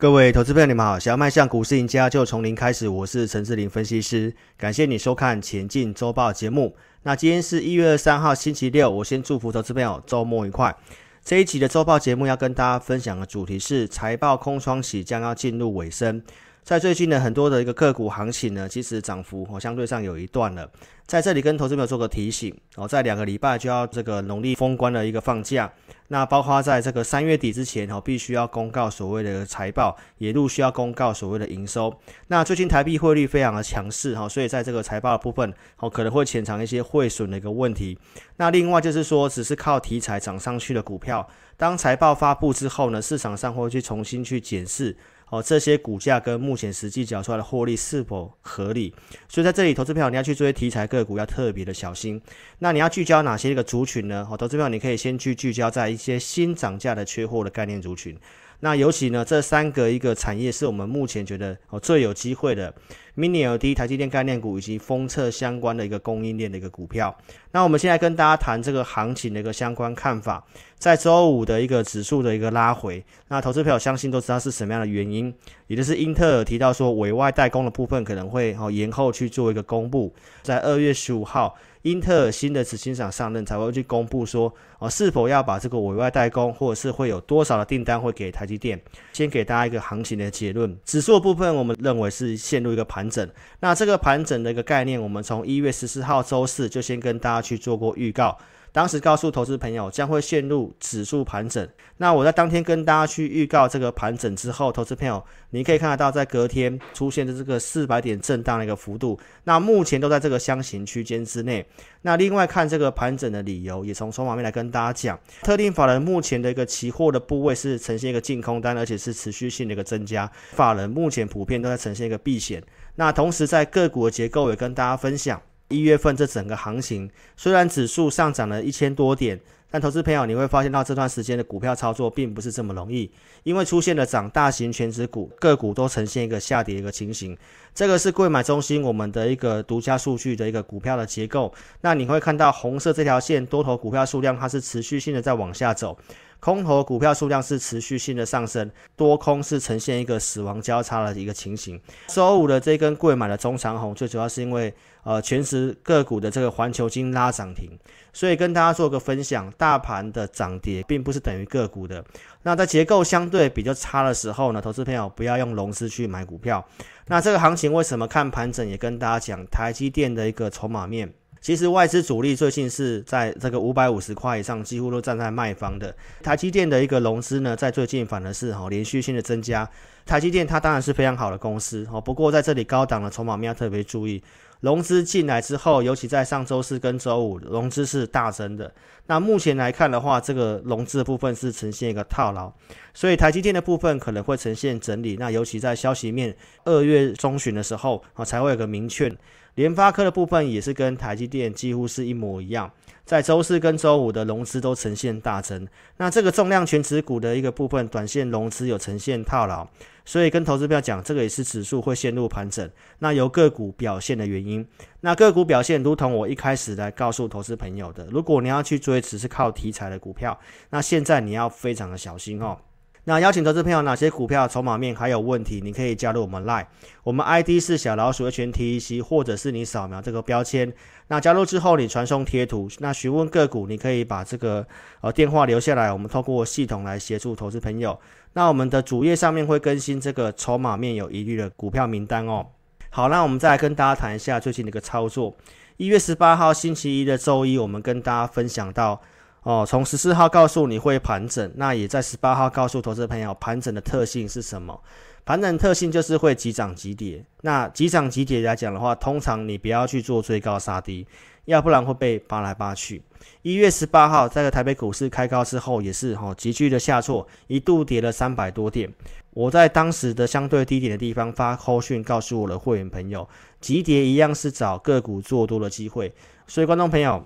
各位投资朋友，你们好！想要迈向股市赢家，就从零开始。我是陈志霖分析师，感谢你收看《前进周报》节目。那今天是一月二十三号，星期六。我先祝福投资朋友周末愉快。这一期的周报节目要跟大家分享的主题是财报空窗期将要进入尾声。在最近的很多的一个个股行情呢，其实涨幅哦相对上有一段了。在这里跟投资朋友做个提醒哦，在两个礼拜就要这个农历封关的一个放假，那包括在这个三月底之前哦，必须要公告所谓的财报，也陆续要公告所谓的营收。那最近台币汇率非常的强势哈，所以在这个财报的部分哦，可能会潜藏一些汇损的一个问题。那另外就是说，只是靠题材涨上去的股票，当财报发布之后呢，市场上会去重新去检视。哦，这些股价跟目前实际缴出来的获利是否合理？所以在这里，投资票你要去追题材个股，要特别的小心。那你要聚焦哪些一个族群呢？哦，投资票你可以先去聚焦在一些新涨价的缺货的概念族群。那尤其呢，这三个一个产业是我们目前觉得哦最有机会的，Mini LED、台积电概念股以及封测相关的一个供应链的一个股票。那我们现在跟大家谈这个行情的一个相关看法。在周五的一个指数的一个拉回，那投资朋友相信都知道是什么样的原因，也就是英特尔提到说委外代工的部分可能会哦延后去做一个公布，在二月十五号。英特尔新的执行长上任才会去公布说，哦，是否要把这个委外代工，或者是会有多少的订单会给台积电。先给大家一个行情的结论，指数的部分我们认为是陷入一个盘盘整。那这个盘整的一个概念，我们从一月十四号周四就先跟大家去做过预告。当时告诉投资朋友将会陷入指数盘整，那我在当天跟大家去预告这个盘整之后，投资朋友你可以看得到，在隔天出现的这个四百点震荡的一个幅度，那目前都在这个箱型区间之内。那另外看这个盘整的理由，也从筹码面来跟大家讲，特定法人目前的一个期货的部位是呈现一个净空单，而且是持续性的一个增加，法人目前普遍都在呈现一个避险。那同时在个股的结构也跟大家分享。一月份这整个行情，虽然指数上涨了一千多点，但投资朋友你会发现到这段时间的股票操作并不是这么容易，因为出现了涨大型权值股个股都呈现一个下跌一个情形。这个是柜买中心我们的一个独家数据的一个股票的结构。那你会看到红色这条线多头股票数量它是持续性的在往下走。空头股票数量是持续性的上升，多空是呈现一个死亡交叉的一个情形。周五的这根柜买的中长红，最主要是因为呃权值个股的这个环球金拉涨停，所以跟大家做个分享，大盘的涨跌并不是等于个股的。那在结构相对比较差的时候呢，投资朋友不要用融资去买股票。那这个行情为什么看盘整？也跟大家讲台积电的一个筹码面。其实外资主力最近是在这个五百五十块以上，几乎都站在卖方的。台积电的一个融资呢，在最近反而是哈连续性的增加。台积电它当然是非常好的公司哦，不过在这里高档的筹码面要特别注意。融资进来之后，尤其在上周四跟周五，融资是大增的。那目前来看的话，这个融资的部分是呈现一个套牢，所以台积电的部分可能会呈现整理。那尤其在消息面二月中旬的时候啊，才会有个明确。联发科的部分也是跟台积电几乎是一模一样，在周四跟周五的融资都呈现大增。那这个重量权值股的一个部分，短线融资有呈现套牢，所以跟投资票讲，这个也是指数会陷入盘整。那由个股表现的原因，那个股表现如同我一开始来告诉投资朋友的，如果你要去追只是靠题材的股票，那现在你要非常的小心哦。那邀请投资朋友，哪些股票筹码面还有问题？你可以加入我们 Line，我们 ID 是小老鼠 HNTEC，或者是你扫描这个标签。那加入之后，你传送贴图，那询问个股，你可以把这个呃电话留下来，我们透过系统来协助投资朋友。那我们的主页上面会更新这个筹码面有疑虑的股票名单哦。好，那我们再来跟大家谈一下最近的一个操作。一月十八号星期一的周一，我们跟大家分享到。哦，从十四号告诉你会盘整，那也在十八号告诉投资朋友盘整的特性是什么？盘整特性就是会急涨急跌。那急涨急跌来讲的话，通常你不要去做追高杀低，要不然会被扒来扒去。一月十八号在台北股市开高之后，也是哈急剧的下挫，一度跌了三百多点。我在当时的相对低点的地方发扣讯告诉我的会员朋友，急跌一样是找个股做多的机会。所以观众朋友。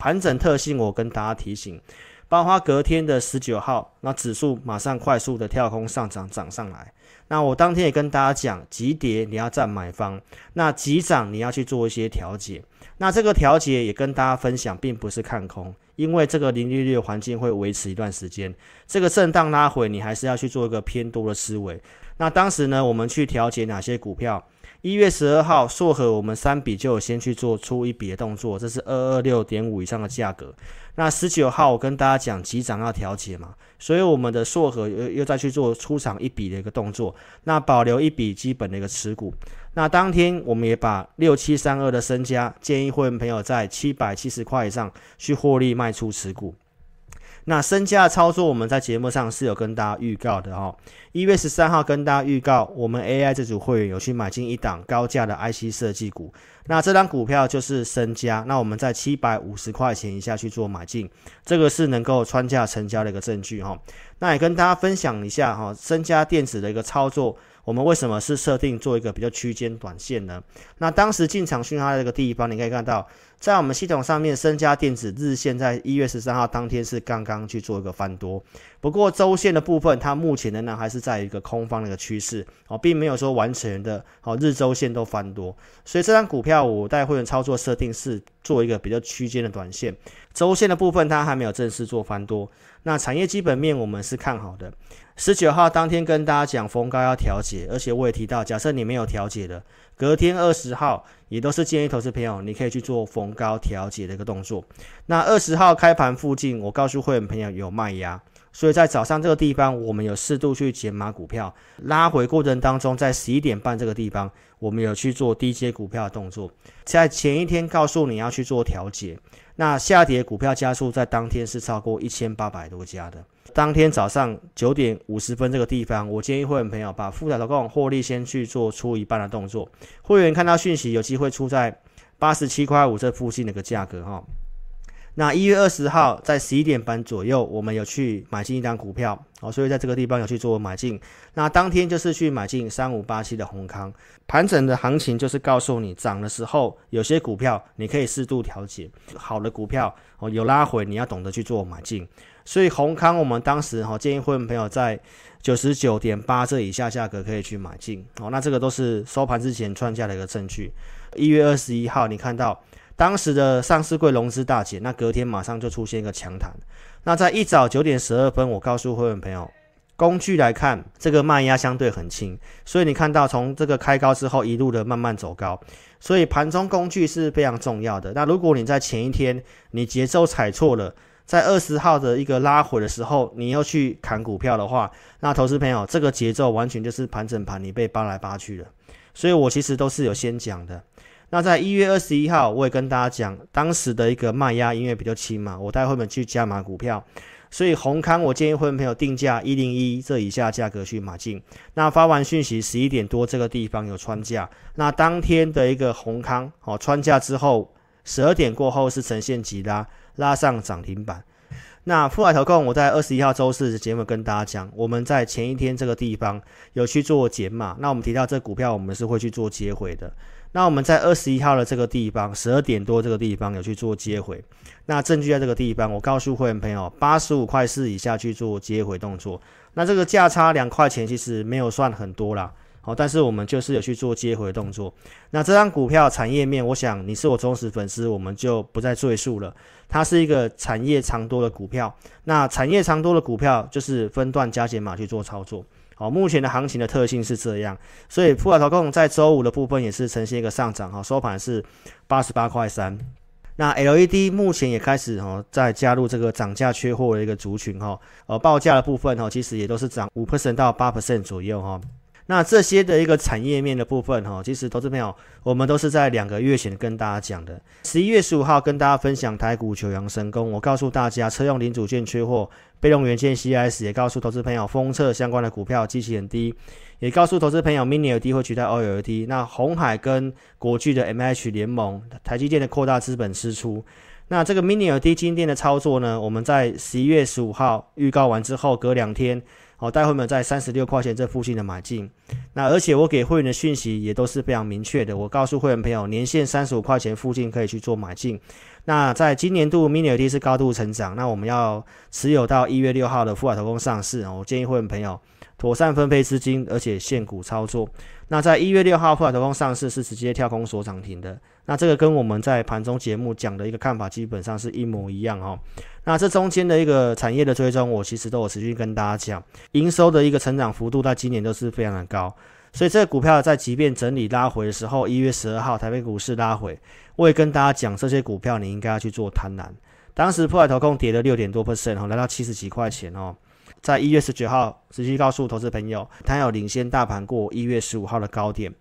盘整特性，我跟大家提醒，包括隔天的十九号那指数马上快速的跳空上涨涨上来。那我当天也跟大家讲，急跌你要站买方，那急涨你要去做一些调节。那这个调节也跟大家分享，并不是看空，因为这个零利率的环境会维持一段时间。这个震荡拉回，你还是要去做一个偏多的思维。那当时呢，我们去调节哪些股票？一月十二号，硕禾我们三笔就有先去做出一笔的动作，这是二二六点五以上的价格。那十九号我跟大家讲急涨要调节嘛，所以我们的硕禾又又再去做出场一笔的一个动作，那保留一笔基本的一个持股。那当天我们也把六七三二的身家建议会员朋友在七百七十块以上去获利卖出持股。那身家的操作，我们在节目上是有跟大家预告的哦。一月十三号跟大家预告，我们 AI 这组会员有去买进一档高价的 IC 设计股。那这档股票就是身家。那我们在七百五十块钱以下去做买进，这个是能够穿价成交的一个证据哈。那也跟大家分享一下哈，身家电子的一个操作。我们为什么是设定做一个比较区间短线呢？那当时进场讯号的这个地方，你可以看到，在我们系统上面，身家电子日线在一月十三号当天是刚刚去做一个翻多。不过周线的部分，它目前仍然还是在一个空方的一个趋势哦，并没有说完全的哦日周线都翻多。所以这张股票我带会员操作设定是做一个比较区间的短线，周线的部分它还没有正式做翻多。那产业基本面我们是看好的。十九号当天跟大家讲逢高要调节，而且我也提到，假设你没有调节的，隔天二十号也都是建议投资朋友你可以去做逢高调节的一个动作。那二十号开盘附近，我告诉会员朋友有卖压，所以在早上这个地方我们有适度去减码股票，拉回过程当中，在十一点半这个地方我们有去做低阶股票的动作，在前一天告诉你要去做调节，那下跌股票家数在当天是超过一千八百多家的。当天早上九点五十分这个地方，我建议会员朋友把富彩投控获利先去做出一半的动作。会员看到讯息有机会出在八十七块五这附近的一个价格哈。那一月二十号在十一点半左右，我们有去买进一张股票哦，所以在这个地方有去做买进。那当天就是去买进三五八七的宏康。盘整的行情就是告诉你涨的时候，有些股票你可以适度调节，好的股票哦有拉回，你要懂得去做买进。所以宏康，我们当时哈建议会员朋友在九十九点八这以下价格可以去买进哦。那这个都是收盘之前创价的一个证据。一月二十一号，你看到当时的上市柜融资大减，那隔天马上就出现一个强弹。那在一早九点十二分，我告诉会员朋友，工具来看，这个卖压相对很轻，所以你看到从这个开高之后一路的慢慢走高，所以盘中工具是非常重要的。那如果你在前一天你节奏踩错了，在二十号的一个拉回的时候，你要去砍股票的话，那投资朋友这个节奏完全就是盘整盘，你被扒来扒去了。所以我其实都是有先讲的。那在一月二十一号，我也跟大家讲，当时的一个卖压因为比较轻嘛，我带会员去加码股票，所以宏康我建议会员朋友定价一零一这以下价格去买进。那发完讯息十一点多这个地方有穿价，那当天的一个宏康哦穿价之后，十二点过后是呈现急拉。拉上涨停板。那富海投控，我在二十一号周四的节目跟大家讲，我们在前一天这个地方有去做减码。那我们提到这股票，我们是会去做接回的。那我们在二十一号的这个地方，十二点多这个地方有去做接回。那证据在这个地方，我告诉会员朋友，八十五块四以下去做接回动作。那这个价差两块钱，其实没有算很多啦。哦，但是我们就是有去做接回动作。那这张股票产业面，我想你是我忠实粉丝，我们就不再赘述了。它是一个产业长多的股票。那产业长多的股票就是分段加减码去做操作。好，目前的行情的特性是这样，所以普尔投控在周五的部分也是呈现一个上涨。哈，收盘是八十八块三。那 LED 目前也开始哈在加入这个涨价缺货的一个族群哈。呃，报价的部分哈，其实也都是涨五 percent 到八 percent 左右哈。那这些的一个产业面的部分，哈，其实投资朋友，我们都是在两个月前跟大家讲的。十一月十五号跟大家分享台股九阳神功，我告诉大家车用零组件缺货，被动元件 CIS 也告诉投资朋友封测相关的股票基期很低，也告诉投资朋友 Mini LED 会取代 OLED。那红海跟国巨的 MH 联盟，台积电的扩大资本支出。那这个 Mini LED 晶电的操作呢，我们在十一月十五号预告完之后，隔两天。好，待会们在三十六块钱这附近的买进。那而且我给会员的讯息也都是非常明确的，我告诉会员朋友，年限三十五块钱附近可以去做买进。那在今年度 mini LED 是高度成长，那我们要持有到一月六号的富海投控上市，我建议会员朋友妥善分配资金，而且现股操作。那在一月六号富海投控上市是直接跳空锁涨停的，那这个跟我们在盘中节目讲的一个看法基本上是一模一样哈。那这中间的一个产业的追踪，我其实都有持续跟大家讲，营收的一个成长幅度在今年都是非常的高。所以这个股票在即便整理拉回的时候，一月十二号台北股市拉回，我也跟大家讲，这些股票你应该要去做贪婪。当时破海投控跌了六点多 percent 哦，来到七十几块钱哦。在一月十九号，持续告诉投资朋友，它有领先大盘过一月十五号的高点。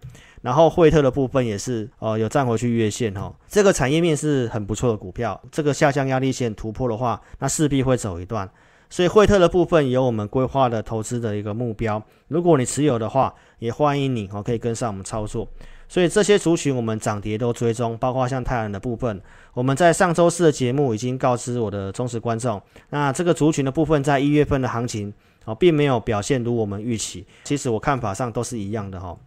然后惠特的部分也是呃有站回去月线哦，这个产业面是很不错的股票。这个下降压力线突破的话，那势必会走一段。所以惠特的部分有我们规划的投资的一个目标，如果你持有的话，也欢迎你哦可以跟上我们操作。所以这些族群我们涨跌都追踪，包括像太阳的部分，我们在上周四的节目已经告知我的忠实观众，那这个族群的部分在一月份的行情哦并没有表现如我们预期，其实我看法上都是一样的哈。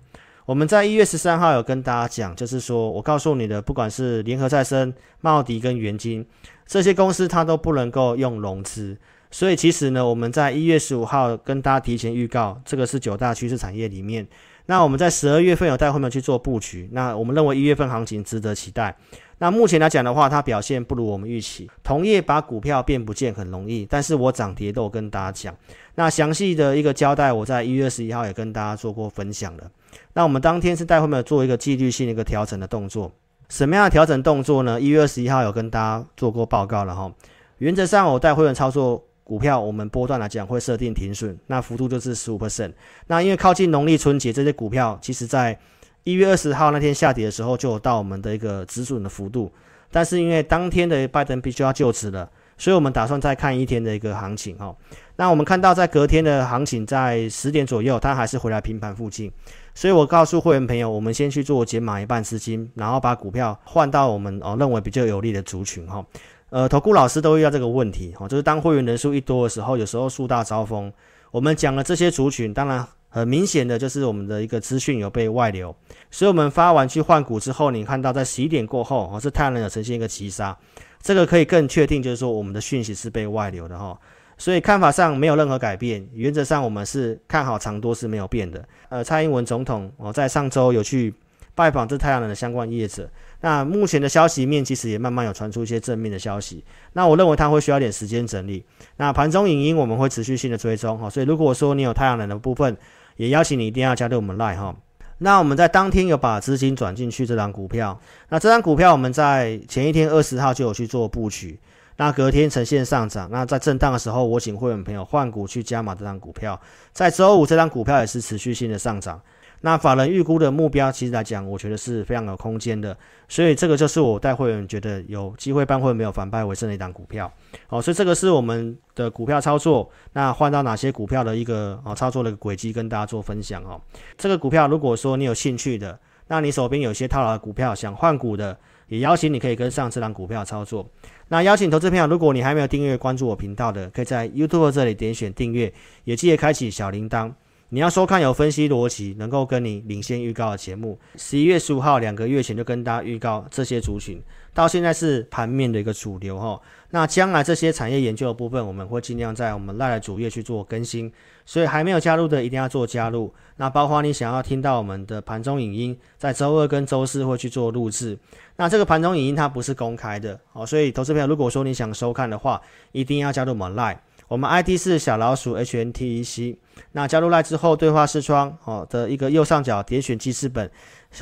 我们在一月十三号有跟大家讲，就是说我告诉你的，不管是联合再生、茂迪跟元晶这些公司，它都不能够用融资。所以其实呢，我们在一月十五号跟大家提前预告，这个是九大趋势产业里面。那我们在十二月份有带会员去做布局。那我们认为一月份行情值得期待。那目前来讲的话，它表现不如我们预期。同业把股票变不见很容易，但是我涨跌都有跟大家讲。那详细的一个交代，我在一月十一号也跟大家做过分享了。那我们当天是带会员做一个纪律性的一个调整的动作。什么样的调整动作呢？一月二十一号有跟大家做过报告了哈。原则上，我带会员操作。股票我们波段来讲会设定停损，那幅度就是十五 percent。那因为靠近农历春节，这些股票其实在一月二十号那天下跌的时候就有到我们的一个止损的幅度，但是因为当天的拜登必须要就职了，所以我们打算再看一天的一个行情哈。那我们看到在隔天的行情在十点左右，它还是回来平盘附近，所以我告诉会员朋友，我们先去做减码一半资金，然后把股票换到我们哦认为比较有利的族群哈。呃，投顾老师都遇到这个问题，哦，就是当会员人数一多的时候，有时候树大招风。我们讲了这些族群，当然很明显的就是我们的一个资讯有被外流，所以我们发完去换股之后，你看到在十一点过后，哦，是太阳能有呈现一个急杀，这个可以更确定，就是说我们的讯息是被外流的哈。所以看法上没有任何改变，原则上我们是看好长多是没有变的。呃，蔡英文总统哦，在上周有去拜访这太阳能的相关业者。那目前的消息面其实也慢慢有传出一些正面的消息，那我认为它会需要点时间整理。那盘中影音我们会持续性的追踪哈，所以如果说你有太阳能的部分，也邀请你一定要加入我们 Line 哈。那我们在当天有把资金转进去这张股票，那这张股票我们在前一天二十号就有去做布局，那隔天呈现上涨，那在震荡的时候，我请会员朋友换股去加码这张股票，在周五这张股票也是持续性的上涨。那法人预估的目标，其实来讲，我觉得是非常有空间的，所以这个就是我带会员觉得有机会帮会没有反败为胜的一档股票。好，所以这个是我们的股票操作。那换到哪些股票的一个啊操作的轨迹，跟大家做分享哦。这个股票如果说你有兴趣的，那你手边有些套牢的股票想换股的，也邀请你可以跟上这档股票操作。那邀请投资朋友，如果你还没有订阅关注我频道的，可以在 YouTube 这里点选订阅，也记得开启小铃铛。你要收看有分析逻辑、能够跟你领先预告的节目。十一月十五号，两个月前就跟大家预告这些族群，到现在是盘面的一个主流哈。那将来这些产业研究的部分，我们会尽量在我们 LINE 的主页去做更新。所以还没有加入的，一定要做加入。那包括你想要听到我们的盘中影音，在周二跟周四会去做录制。那这个盘中影音它不是公开的哦，所以投资朋友如果说你想收看的话，一定要加入我们 LINE。我们 ID 是小老鼠 HNTEC，那加入来之后，对话视窗哦的一个右上角点选记事本，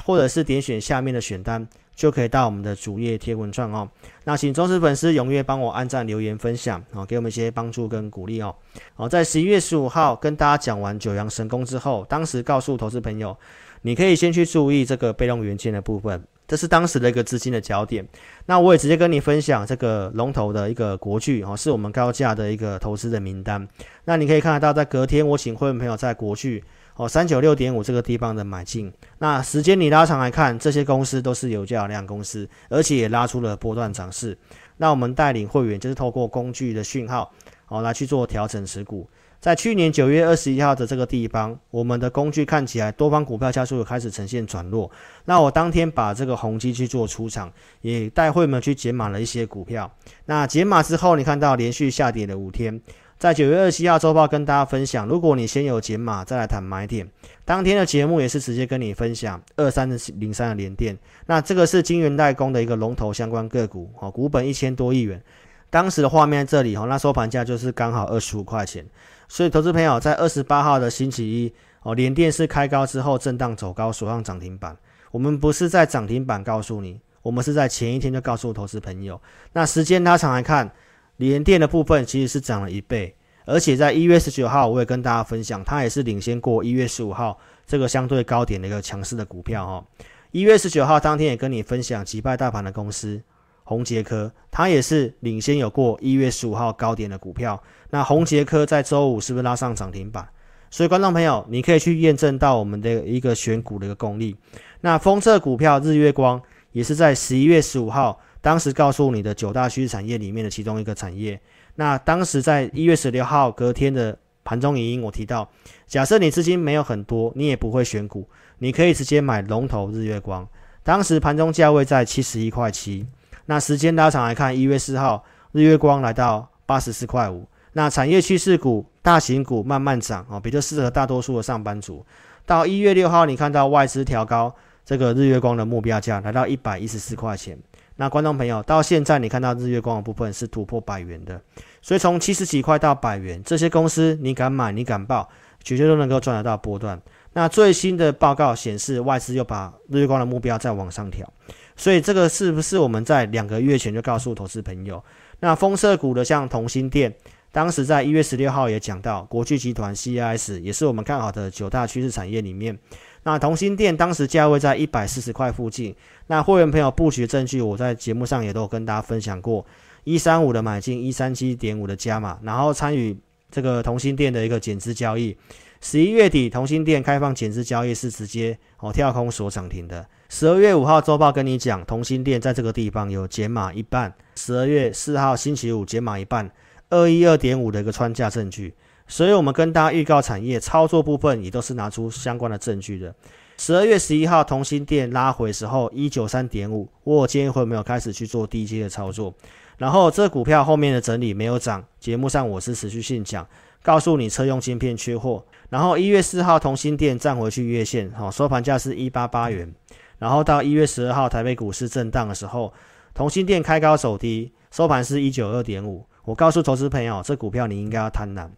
或者是点选下面的选单，就可以到我们的主页贴文串哦。那请忠实粉丝踊跃帮我按赞、留言、分享哦，给我们一些帮助跟鼓励哦。好，在十一月十五号跟大家讲完九阳神功之后，当时告诉投资朋友，你可以先去注意这个被动元件的部分。这是当时的一个资金的焦点，那我也直接跟你分享这个龙头的一个国巨哦，是我们高价的一个投资的名单。那你可以看得到，在隔天我请会员朋友在国巨哦三九六点五这个地方的买进。那时间你拉长来看，这些公司都是有价量公司，而且也拉出了波段涨势。那我们带领会员就是透过工具的讯号哦来去做调整持股。在去年九月二十一号的这个地方，我们的工具看起来多方股票加速开始呈现转弱。那我当天把这个宏基去做出场，也带会们去减码了一些股票。那减码之后，你看到连续下跌了五天。在九月二十七号周报跟大家分享，如果你先有减码，再来谈买点。当天的节目也是直接跟你分享二三零三的联电。那这个是晶圆代工的一个龙头相关个股，哦，股本一千多亿元。当时的画面在这里，哦，那收盘价就是刚好二十五块钱。所以，投资朋友在二十八号的星期一，哦，联电是开高之后震荡走高，锁上涨停板。我们不是在涨停板告诉你，我们是在前一天就告诉投资朋友。那时间拉长来看。联电的部分其实是涨了一倍，而且在一月十九号，我也跟大家分享，它也是领先过一月十五号这个相对高点的一个强势的股票哈。一月十九号当天也跟你分享击败大盘的公司宏捷科，它也是领先有过一月十五号高点的股票。那宏捷科在周五是不是拉上涨停板？所以观众朋友，你可以去验证到我们的一个选股的一个功力。那封测股票日月光也是在十一月十五号。当时告诉你的九大趋势产业里面的其中一个产业，那当时在一月十六号隔天的盘中影音，我提到，假设你资金没有很多，你也不会选股，你可以直接买龙头日月光。当时盘中价位在七十一块七，那时间拉长来看，一月四号日月光来到八十四块五。那产业趋势股、大型股慢慢涨哦，比较适合大多数的上班族。到一月六号，你看到外资调高这个日月光的目标价，来到一百一十四块钱。那观众朋友，到现在你看到日月光的部分是突破百元的，所以从七十几块到百元，这些公司你敢买，你敢报，绝对都能够赚得到波段。那最新的报告显示，外资又把日月光的目标再往上调，所以这个是不是我们在两个月前就告诉投资朋友？那风色股的像同心电，当时在一月十六号也讲到，国巨集团 CIS 也是我们看好的九大趋势产业里面。那同心电当时价位在一百四十块附近，那会员朋友布局证据，我在节目上也都有跟大家分享过，一三五的买进，一三七点五的加码，然后参与这个同心店的一个减资交易。十一月底，同心店开放减资交易是直接哦跳空锁涨停的。十二月五号周报跟你讲，同心店在这个地方有减码一半。十二月四号星期五减码一半，二一二点五的一个穿价证据。所以，我们跟大家预告产业操作部分，也都是拿出相关的证据的。十二月十一号，同心店拉回时候一九三点五，我今天会没有开始去做低阶的操作。然后，这股票后面的整理没有涨，节目上我是持续性讲，告诉你车用晶片缺货。然后一月四号，同心电站回去月线，好，收盘价是一八八元。然后到一月十二号，台北股市震荡的时候，同心电开高走低，收盘是一九二点五。我告诉投资朋友，这股票你应该要贪婪。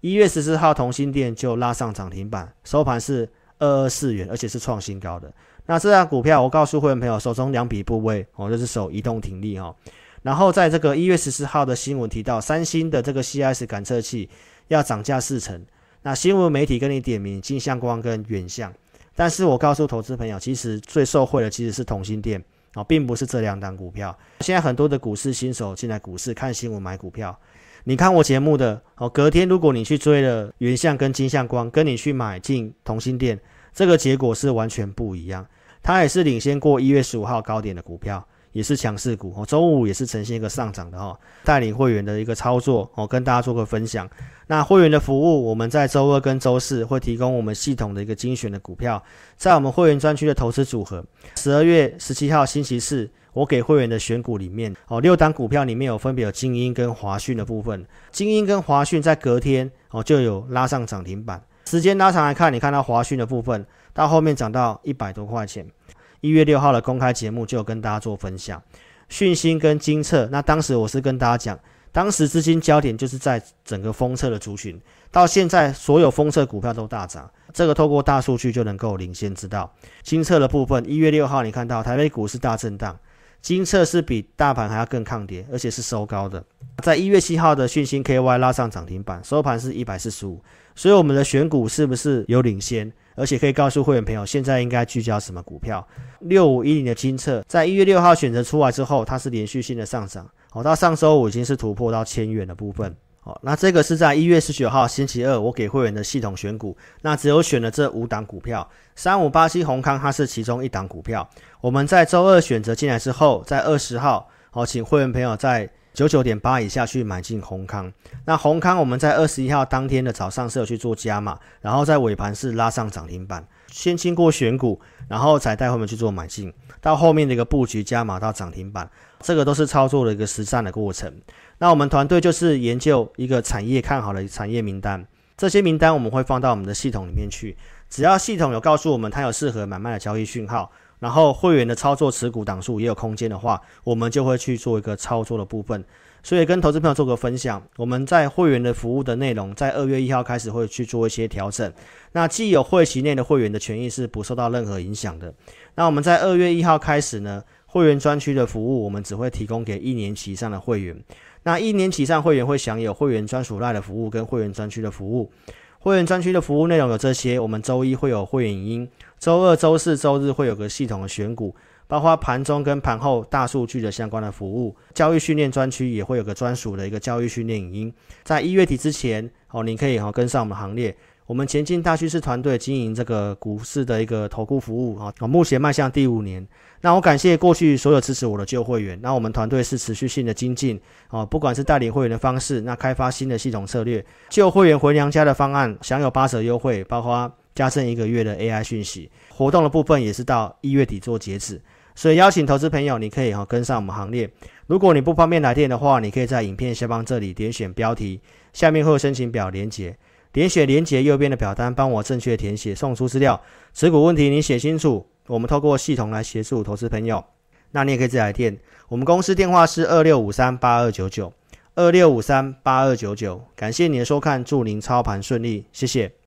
一月十四号，同心电就拉上涨停板，收盘是二二四元，而且是创新高的。那这张股票，我告诉会员朋友，手中两笔部位，哦，就是手移动停利哈。然后在这个一月十四号的新闻提到，三星的这个 CS 感测器要涨价四成。那新闻媒体跟你点名金相光跟远相，但是我告诉投资朋友，其实最受惠的其实是同心电啊，并不是这两档股票。现在很多的股市新手进来股市看新闻买股票。你看我节目的哦，隔天如果你去追了原相跟金相光，跟你去买进同心电，这个结果是完全不一样。它也是领先过一月十五号高点的股票，也是强势股哦。周五也是呈现一个上涨的哈，带领会员的一个操作哦，跟大家做个分享。那会员的服务，我们在周二跟周四会提供我们系统的一个精选的股票，在我们会员专区的投资组合。十二月十七号星期四。我给会员的选股里面，哦，六档股票里面有分别有精英跟华讯的部分，精英跟华讯在隔天哦就有拉上涨停板。时间拉长来看，你看到华讯的部分到后面涨到一百多块钱。一月六号的公开节目就有跟大家做分享，讯息跟精测。那当时我是跟大家讲，当时资金焦点就是在整个封测的族群，到现在所有封测股票都大涨。这个透过大数据就能够领先知道。精测的部分，一月六号你看到台北股市大震荡。精测是比大盘还要更抗跌，而且是收高的。在一月七号的讯息 KY 拉上涨停板，收盘是一百四十五。所以我们的选股是不是有领先？而且可以告诉会员朋友，现在应该聚焦什么股票？六五一零的精测，在一月六号选择出来之后，它是连续性的上涨。好，到上周五已经是突破到千元的部分。好，那这个是在一月十九号星期二，我给会员的系统选股，那只有选了这五档股票，三五八七閎康它是其中一档股票。我们在周二选择进来之后，在二十号，好，请会员朋友在九九点八以下去买进閎康。那閎康我们在二十一号当天的早上是有去做加码，然后在尾盘是拉上涨停板，先经过选股，然后才带他们去做买进，到后面的一个布局加码到涨停板，这个都是操作的一个实战的过程。那我们团队就是研究一个产业看好的产业名单，这些名单我们会放到我们的系统里面去。只要系统有告诉我们它有适合买卖的交易讯号，然后会员的操作持股档数也有空间的话，我们就会去做一个操作的部分。所以跟投资朋友做个分享，我们在会员的服务的内容，在二月一号开始会去做一些调整。那既有会期内的会员的权益是不受到任何影响的。那我们在二月一号开始呢，会员专区的服务，我们只会提供给一年期以上的会员。那一年期上会员会享有会员专属赖的服务跟会员专区的服务。会员专区的服务内容有这些：我们周一会有会员影音，周二、周四周日会有个系统的选股，包括盘中跟盘后大数据的相关的服务。交易训练专区也会有个专属的一个交易训练影音。在一月底之前，哦，你可以哈跟上我们行列。我们前进大趋势团队经营这个股市的一个投顾服务啊，目前迈向第五年。那我感谢过去所有支持我的旧会员。那我们团队是持续性的精进啊，不管是代理会员的方式，那开发新的系统策略，旧会员回娘家的方案享有八折优惠，包括加赠一个月的 AI 讯息活动的部分，也是到一月底做截止。所以邀请投资朋友，你可以哈跟上我们行列。如果你不方便来电的话，你可以在影片下方这里点选标题，下面会有申请表连接。点选连接右边的表单，帮我正确填写，送出资料。持股问题你写清楚，我们透过系统来协助投资朋友。那你也可以自己来电，我们公司电话是二六五三八二九九二六五三八二九九。感谢你的收看，祝您操盘顺利，谢谢。